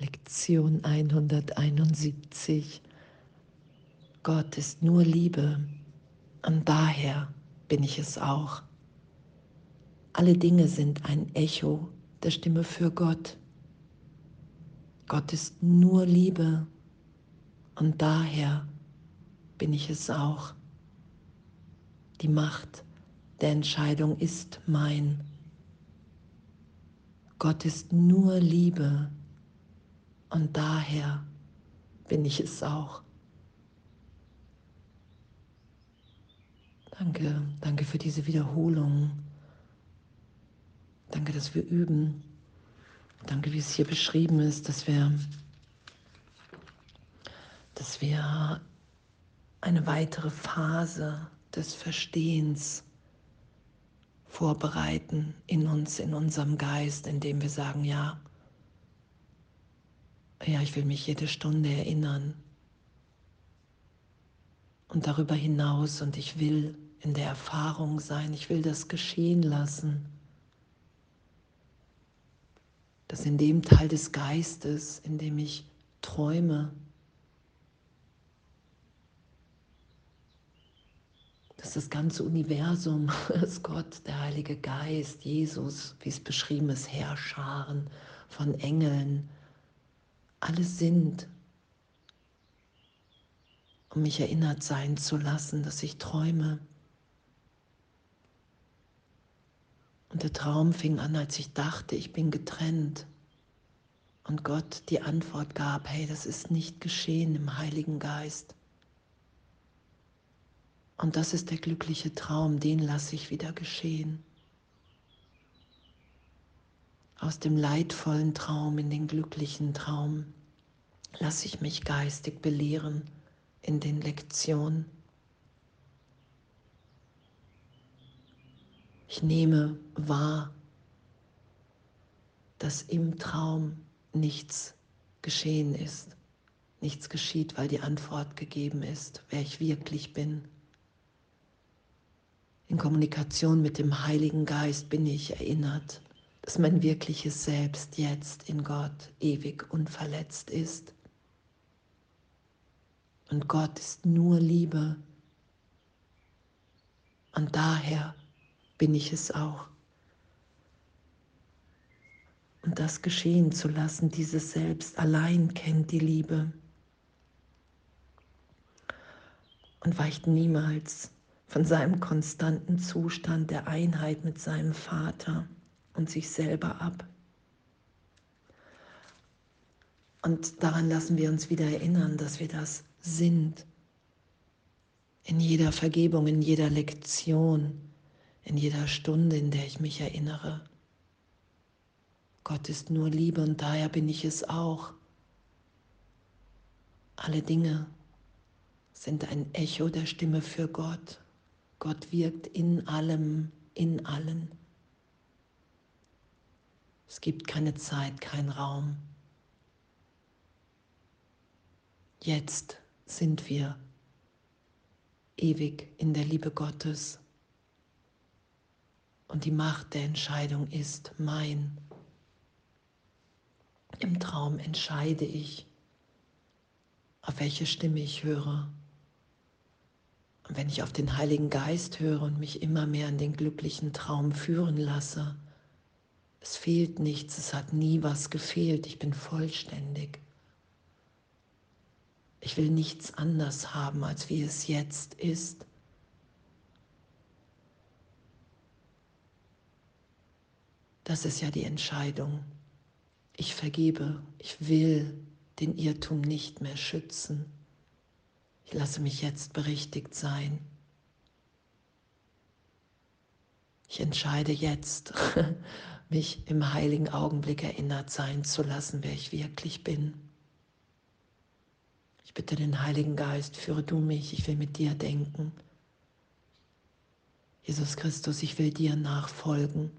Lektion 171. Gott ist nur Liebe und daher bin ich es auch. Alle Dinge sind ein Echo der Stimme für Gott. Gott ist nur Liebe und daher bin ich es auch. Die Macht der Entscheidung ist mein. Gott ist nur Liebe und daher bin ich es auch. Danke, danke für diese Wiederholung. Danke, dass wir üben. Danke, wie es hier beschrieben ist, dass wir, dass wir eine weitere Phase des Verstehens vorbereiten in uns, in unserem Geist, indem wir sagen, ja, ja, ich will mich jede Stunde erinnern. Und darüber hinaus, und ich will in der Erfahrung sein, ich will das geschehen lassen, dass in dem Teil des Geistes, in dem ich träume, dass das ganze Universum, dass Gott, der Heilige Geist, Jesus, wie es beschrieben ist, Herrscharen von Engeln, alles sind, um mich erinnert sein zu lassen, dass ich träume. Und der Traum fing an, als ich dachte, ich bin getrennt. Und Gott die Antwort gab, hey, das ist nicht geschehen im Heiligen Geist. Und das ist der glückliche Traum, den lasse ich wieder geschehen. Aus dem leidvollen Traum in den glücklichen Traum lasse ich mich geistig belehren in den Lektionen. Ich nehme wahr, dass im Traum nichts geschehen ist. Nichts geschieht, weil die Antwort gegeben ist, wer ich wirklich bin. In Kommunikation mit dem Heiligen Geist bin ich erinnert, dass mein wirkliches Selbst jetzt in Gott ewig unverletzt ist. Und Gott ist nur Liebe. Und daher bin ich es auch. Und das geschehen zu lassen, dieses Selbst allein kennt die Liebe und weicht niemals von seinem konstanten Zustand der Einheit mit seinem Vater und sich selber ab. Und daran lassen wir uns wieder erinnern, dass wir das sind. In jeder Vergebung, in jeder Lektion, in jeder Stunde, in der ich mich erinnere. Gott ist nur Liebe und daher bin ich es auch. Alle Dinge sind ein Echo der Stimme für Gott. Gott wirkt in allem, in allen. Es gibt keine Zeit, kein Raum. Jetzt sind wir ewig in der Liebe Gottes. Und die Macht der Entscheidung ist mein. Im Traum entscheide ich, auf welche Stimme ich höre. Und wenn ich auf den Heiligen Geist höre und mich immer mehr in den glücklichen Traum führen lasse, es fehlt nichts, es hat nie was gefehlt, ich bin vollständig. Ich will nichts anders haben, als wie es jetzt ist. Das ist ja die Entscheidung. Ich vergebe, ich will den Irrtum nicht mehr schützen. Ich lasse mich jetzt berichtigt sein. Ich entscheide jetzt, mich im heiligen Augenblick erinnert sein zu lassen, wer ich wirklich bin. Ich bitte den Heiligen Geist, führe du mich, ich will mit dir denken. Jesus Christus, ich will dir nachfolgen.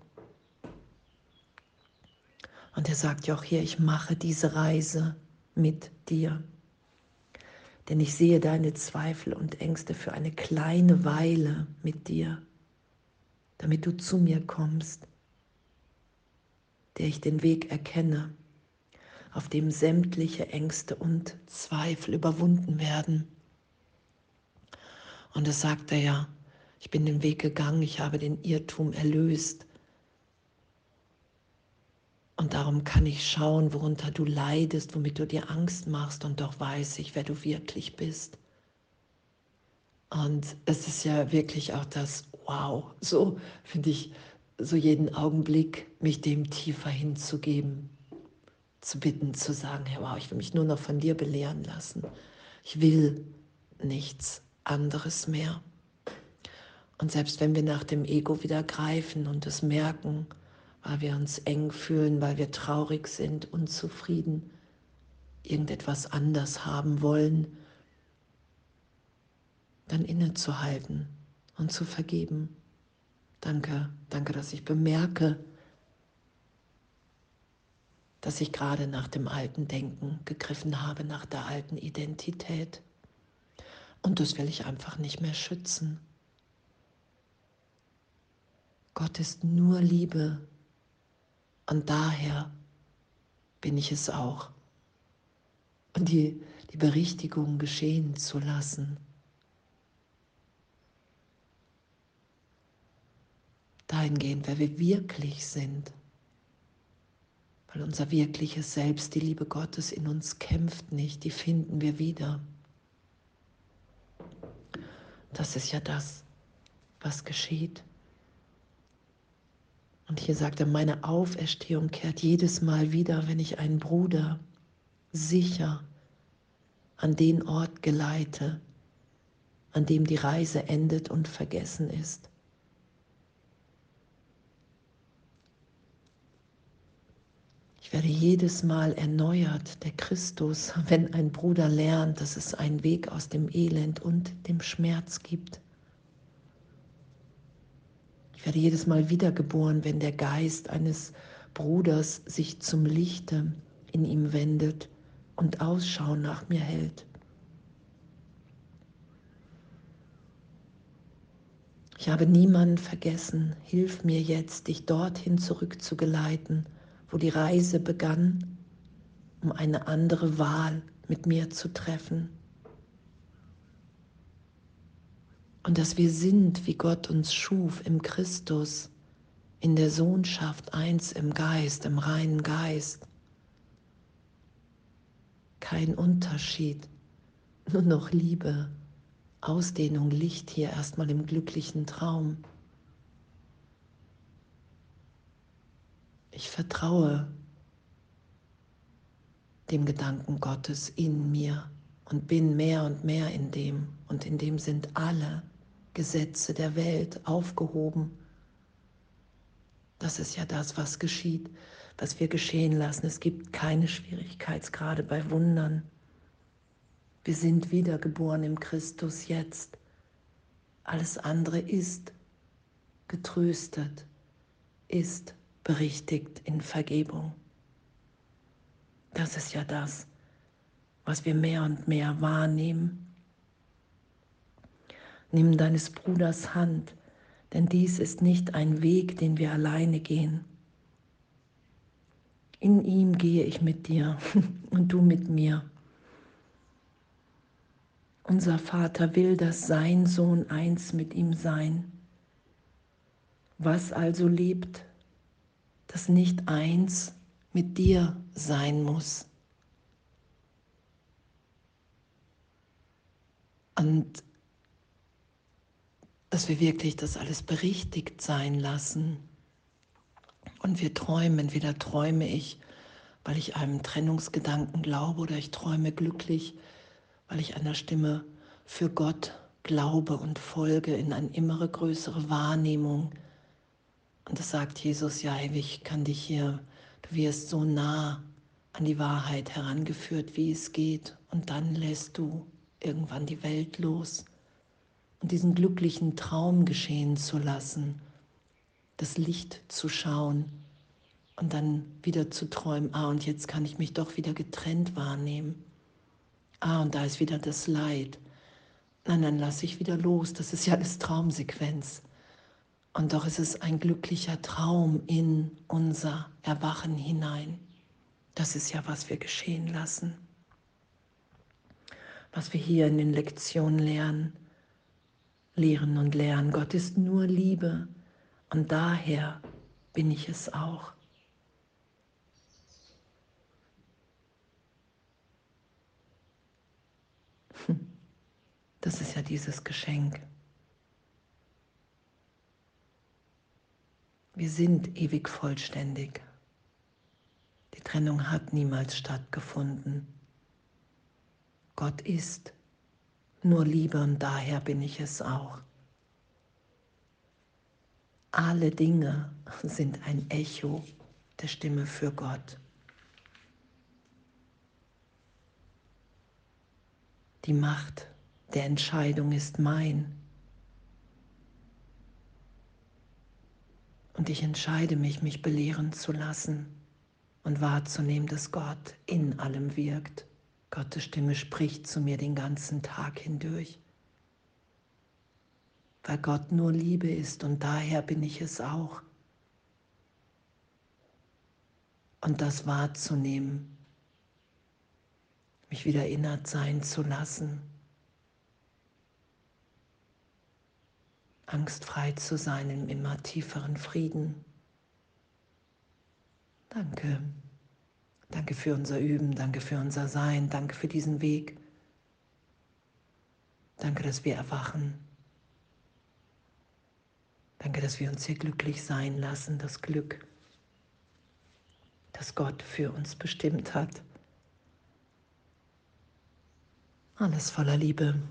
Und er sagt ja auch hier, ich mache diese Reise mit dir denn ich sehe deine Zweifel und Ängste für eine kleine Weile mit dir, damit du zu mir kommst, der ich den Weg erkenne. auf dem sämtliche Ängste und Zweifel überwunden werden. Und das sagt er ja, ich bin den Weg gegangen, ich habe den Irrtum erlöst. Und darum kann ich schauen, worunter du leidest, womit du dir Angst machst, und doch weiß ich, wer du wirklich bist. Und es ist ja wirklich auch das Wow, so finde ich, so jeden Augenblick mich dem tiefer hinzugeben, zu bitten, zu sagen, Herr, wow, ich will mich nur noch von dir belehren lassen. Ich will nichts anderes mehr. Und selbst wenn wir nach dem Ego wieder greifen und es merken, weil wir uns eng fühlen, weil wir traurig sind, unzufrieden, irgendetwas anders haben wollen, dann innezuhalten und zu vergeben. Danke, danke, dass ich bemerke, dass ich gerade nach dem alten Denken gegriffen habe, nach der alten Identität. Und das will ich einfach nicht mehr schützen. Gott ist nur Liebe und daher bin ich es auch. Und die, die Berichtigung geschehen zu lassen. Dahingehend, wer wir wirklich sind. Weil unser wirkliches Selbst, die Liebe Gottes in uns kämpft nicht, die finden wir wieder. Das ist ja das, was geschieht. Und hier sagt er, meine Auferstehung kehrt jedes Mal wieder, wenn ich einen Bruder sicher an den Ort geleite, an dem die Reise endet und vergessen ist. Ich werde jedes Mal erneuert, der Christus, wenn ein Bruder lernt, dass es einen Weg aus dem Elend und dem Schmerz gibt. Ich werde jedes Mal wiedergeboren, wenn der Geist eines Bruders sich zum Lichte in ihm wendet und Ausschau nach mir hält. Ich habe niemanden vergessen. Hilf mir jetzt, dich dorthin zurückzugeleiten wo die Reise begann, um eine andere Wahl mit mir zu treffen. Und dass wir sind, wie Gott uns schuf im Christus, in der Sohnschaft eins im Geist, im reinen Geist. Kein Unterschied, nur noch Liebe, Ausdehnung, Licht hier erstmal im glücklichen Traum. Ich vertraue dem Gedanken Gottes in mir und bin mehr und mehr in dem. Und in dem sind alle Gesetze der Welt aufgehoben. Das ist ja das, was geschieht, was wir geschehen lassen. Es gibt keine Schwierigkeitsgrade bei Wundern. Wir sind wiedergeboren im Christus jetzt. Alles andere ist getröstet, ist berichtigt in Vergebung. Das ist ja das, was wir mehr und mehr wahrnehmen. Nimm deines Bruders Hand, denn dies ist nicht ein Weg, den wir alleine gehen. In ihm gehe ich mit dir und du mit mir. Unser Vater will, dass sein Sohn eins mit ihm sein. Was also lebt, das nicht eins mit dir sein muss. Und dass wir wirklich das alles berichtigt sein lassen. Und wir träumen, entweder träume ich, weil ich einem Trennungsgedanken glaube, oder ich träume glücklich, weil ich einer Stimme für Gott glaube und folge in eine immer größere Wahrnehmung und das sagt Jesus, ja, ich kann dich hier, du wirst so nah an die Wahrheit herangeführt, wie es geht. Und dann lässt du irgendwann die Welt los. Und diesen glücklichen Traum geschehen zu lassen, das Licht zu schauen und dann wieder zu träumen, ah, und jetzt kann ich mich doch wieder getrennt wahrnehmen. Ah, und da ist wieder das Leid. Nein, dann lasse ich wieder los. Das ist ja alles Traumsequenz. Und doch ist es ein glücklicher Traum in unser Erwachen hinein. Das ist ja, was wir geschehen lassen, was wir hier in den Lektionen lernen, lehren und lernen. Gott ist nur Liebe und daher bin ich es auch. Hm. Das ist ja dieses Geschenk. Wir sind ewig vollständig. Die Trennung hat niemals stattgefunden. Gott ist nur Liebe und daher bin ich es auch. Alle Dinge sind ein Echo der Stimme für Gott. Die Macht der Entscheidung ist mein. Und ich entscheide mich, mich belehren zu lassen und wahrzunehmen, dass Gott in allem wirkt. Gottes Stimme spricht zu mir den ganzen Tag hindurch. Weil Gott nur Liebe ist und daher bin ich es auch. Und das wahrzunehmen, mich wieder erinnert sein zu lassen, angstfrei zu sein im immer tieferen Frieden. Danke. Danke für unser Üben, danke für unser Sein, danke für diesen Weg. Danke, dass wir erwachen. Danke, dass wir uns hier glücklich sein lassen, das Glück, das Gott für uns bestimmt hat. Alles voller Liebe.